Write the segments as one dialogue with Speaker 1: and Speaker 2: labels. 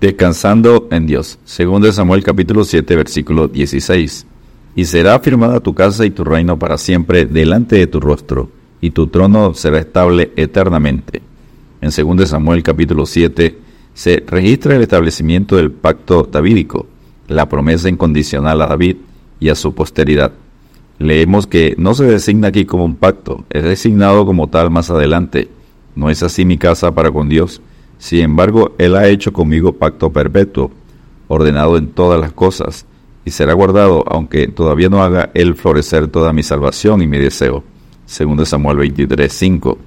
Speaker 1: Descansando en Dios. Segundo de Samuel capítulo 7 versículo 16. Y será afirmada tu casa y tu reino para siempre delante de tu rostro, y tu trono será estable eternamente. En segundo de Samuel capítulo 7 se registra el establecimiento del pacto davídico, la promesa incondicional a David y a su posteridad. Leemos que no se designa aquí como un pacto, es designado como tal más adelante. No es así mi casa para con Dios, sin embargo, Él ha hecho conmigo pacto perpetuo, ordenado en todas las cosas, y será guardado, aunque todavía no haga Él florecer toda mi salvación y mi deseo. Segundo Samuel 23, 5.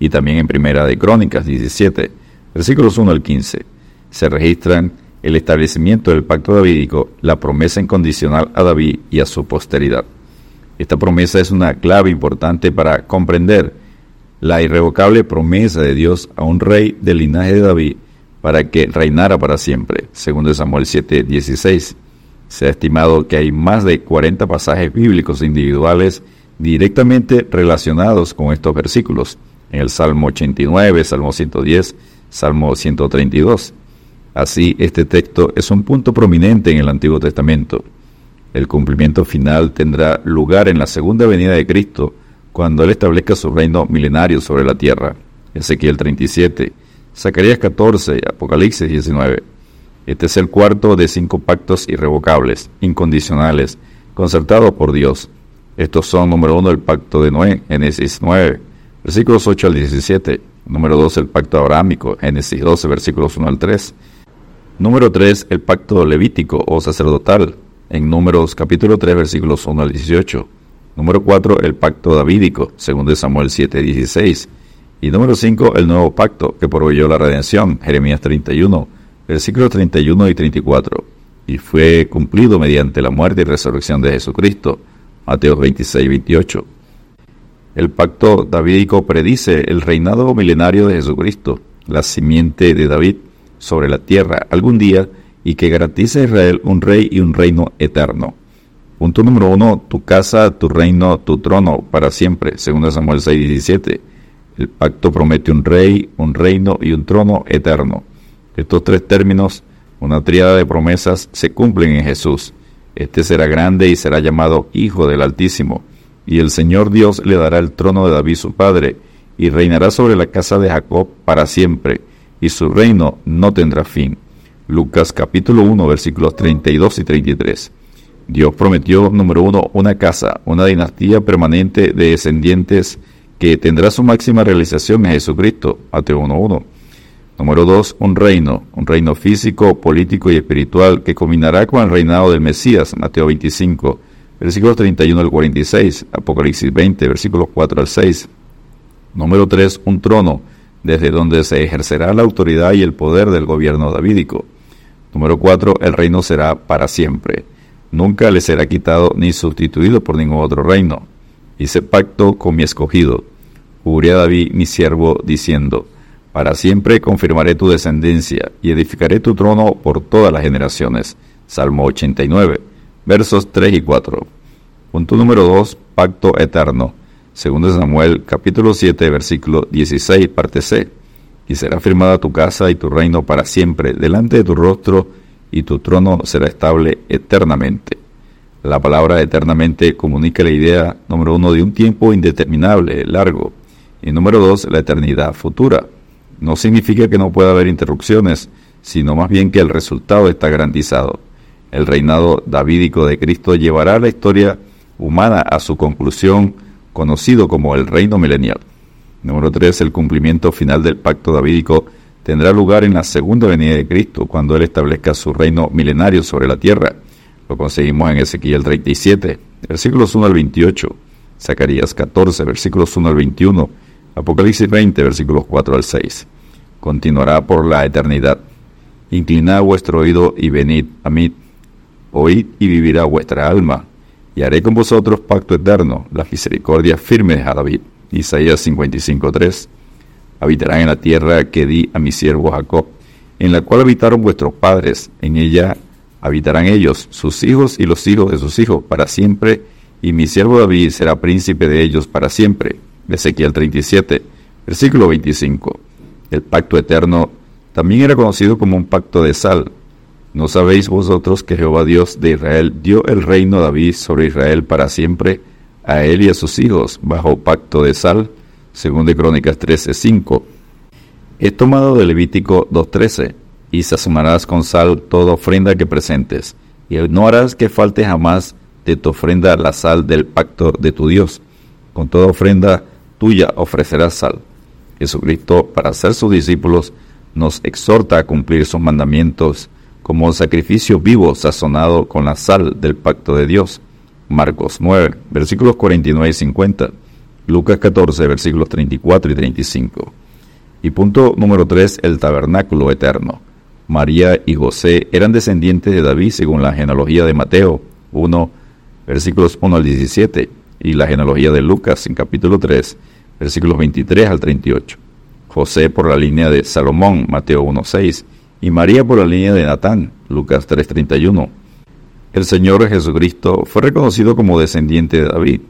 Speaker 1: Y también en Primera de Crónicas 17, versículos 1 al 15, se registran el establecimiento del pacto davídico, la promesa incondicional a David y a su posteridad. Esta promesa es una clave importante para comprender la irrevocable promesa de Dios a un rey del linaje de David para que reinara para siempre, según Samuel 7:16. Se ha estimado que hay más de 40 pasajes bíblicos individuales directamente relacionados con estos versículos, en el Salmo 89, Salmo 110, Salmo 132. Así, este texto es un punto prominente en el Antiguo Testamento. El cumplimiento final tendrá lugar en la segunda venida de Cristo, cuando Él establezca su reino milenario sobre la tierra. Ezequiel 37, Zacarías 14, Apocalipsis 19. Este es el cuarto de cinco pactos irrevocables, incondicionales, concertados por Dios. Estos son, número uno, el pacto de Noé, Génesis 9, versículos 8 al 17. Número dos, el pacto abrámico, Génesis 12, versículos 1 al 3. Número 3, el pacto levítico o sacerdotal, en Números capítulo 3, versículos 1 al 18. Número 4, el pacto davídico, según de Samuel 7:16. Y número 5, el nuevo pacto que proveyó la redención, Jeremías 31, versículos 31 y 34. Y fue cumplido mediante la muerte y resurrección de Jesucristo, Mateo 26, 28. El pacto davídico predice el reinado milenario de Jesucristo, la simiente de David sobre la tierra algún día y que garantiza a Israel un rey y un reino eterno. Punto número uno, tu casa, tu reino, tu trono para siempre, según Samuel 6, 17. El pacto promete un rey, un reino y un trono eterno. Estos tres términos, una tríada de promesas, se cumplen en Jesús. Este será grande y será llamado Hijo del Altísimo, y el Señor Dios le dará el trono de David su padre, y reinará sobre la casa de Jacob para siempre, y su reino no tendrá fin. Lucas capítulo 1 versículos 32 y 33. Dios prometió, número uno, una casa, una dinastía permanente de descendientes que tendrá su máxima realización en Jesucristo, Mateo 1.1. Número dos, un reino, un reino físico, político y espiritual que combinará con el reinado del Mesías, Mateo 25, versículos 31 al 46, Apocalipsis 20, versículos 4 al 6. Número tres, un trono, desde donde se ejercerá la autoridad y el poder del gobierno davídico. Número cuatro, el reino será para siempre nunca le será quitado ni sustituido por ningún otro reino. Hice pacto con mi escogido, juré a David mi siervo, diciendo, para siempre confirmaré tu descendencia y edificaré tu trono por todas las generaciones. Salmo 89, versos 3 y 4. Punto número 2, pacto eterno. Segundo Samuel, capítulo 7, versículo 16, parte C. Y será firmada tu casa y tu reino para siempre delante de tu rostro, y tu trono será estable eternamente. La palabra eternamente comunica la idea, número uno, de un tiempo indeterminable, largo, y número dos, la eternidad futura. No significa que no pueda haber interrupciones, sino más bien que el resultado está garantizado. El reinado davídico de Cristo llevará la historia humana a su conclusión, conocido como el reino milenial. Número tres, el cumplimiento final del pacto davídico tendrá lugar en la segunda venida de Cristo, cuando Él establezca su reino milenario sobre la tierra. Lo conseguimos en Ezequiel 37, versículos 1 al 28, Zacarías 14, versículos 1 al 21, Apocalipsis 20, versículos 4 al 6. Continuará por la eternidad. Inclinad vuestro oído y venid a mí. Oíd y vivirá vuestra alma. Y haré con vosotros pacto eterno, la misericordia firme a David. Isaías 55, 3 habitarán en la tierra que di a mi siervo Jacob, en la cual habitaron vuestros padres, en ella habitarán ellos, sus hijos y los hijos de sus hijos, para siempre, y mi siervo David será príncipe de ellos para siempre. Ezequiel 37, versículo 25. El pacto eterno También era conocido como un pacto de sal. ¿No sabéis vosotros que Jehová Dios de Israel dio el reino a David sobre Israel para siempre, a él y a sus hijos, bajo pacto de sal? Según de Crónicas 13:5. Es tomado de Levítico 2:13, y sazonarás con sal toda ofrenda que presentes, y no harás que falte jamás de tu ofrenda la sal del pacto de tu Dios. Con toda ofrenda tuya ofrecerás sal. Jesucristo, para ser sus discípulos, nos exhorta a cumplir sus mandamientos como sacrificio vivo sazonado con la sal del pacto de Dios. Marcos 9, versículos 49 y 50. Lucas 14, versículos 34 y 35. Y punto número 3, el tabernáculo eterno. María y José eran descendientes de David según la genealogía de Mateo 1, versículos 1 al 17, y la genealogía de Lucas en capítulo 3, versículos 23 al 38. José por la línea de Salomón, Mateo 1.6, y María por la línea de Natán, Lucas 3.31. El Señor Jesucristo fue reconocido como descendiente de David.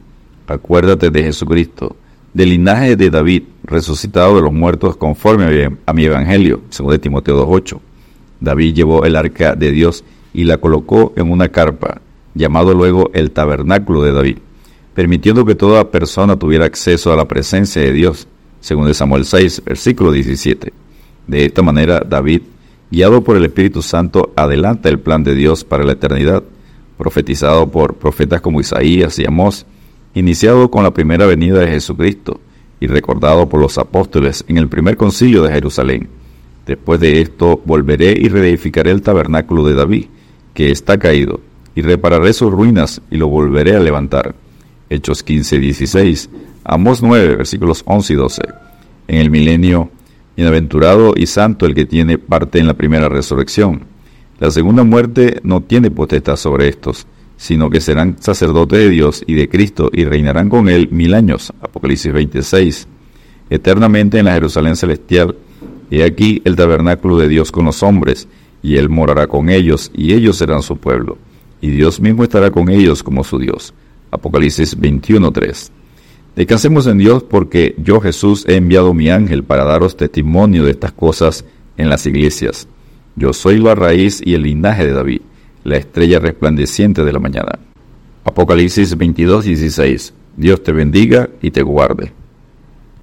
Speaker 1: Acuérdate de Jesucristo, del linaje de David, resucitado de los muertos conforme a mi evangelio, según Timoteo 2.8. David llevó el arca de Dios y la colocó en una carpa, llamado luego el tabernáculo de David, permitiendo que toda persona tuviera acceso a la presencia de Dios según de Samuel 6, versículo 17. De esta manera, David, guiado por el Espíritu Santo, adelanta el plan de Dios para la eternidad, profetizado por profetas como Isaías y Amós, iniciado con la primera venida de Jesucristo y recordado por los apóstoles en el primer concilio de Jerusalén. Después de esto volveré y reedificaré el tabernáculo de David, que está caído, y repararé sus ruinas y lo volveré a levantar. Hechos 15, 16 Amos 9, versículos 11 y 12. En el milenio, bienaventurado y santo el que tiene parte en la primera resurrección. La segunda muerte no tiene potestad sobre estos, sino que serán sacerdotes de Dios y de Cristo y reinarán con él mil años. Apocalipsis 26. Eternamente en la Jerusalén celestial. He aquí el tabernáculo de Dios con los hombres, y él morará con ellos, y ellos serán su pueblo, y Dios mismo estará con ellos como su Dios. Apocalipsis 21.3. Descansemos en Dios porque yo Jesús he enviado mi ángel para daros testimonio de estas cosas en las iglesias. Yo soy la raíz y el linaje de David, la estrella resplandeciente de la mañana. Apocalipsis 22, 16. Dios te bendiga y te guarde.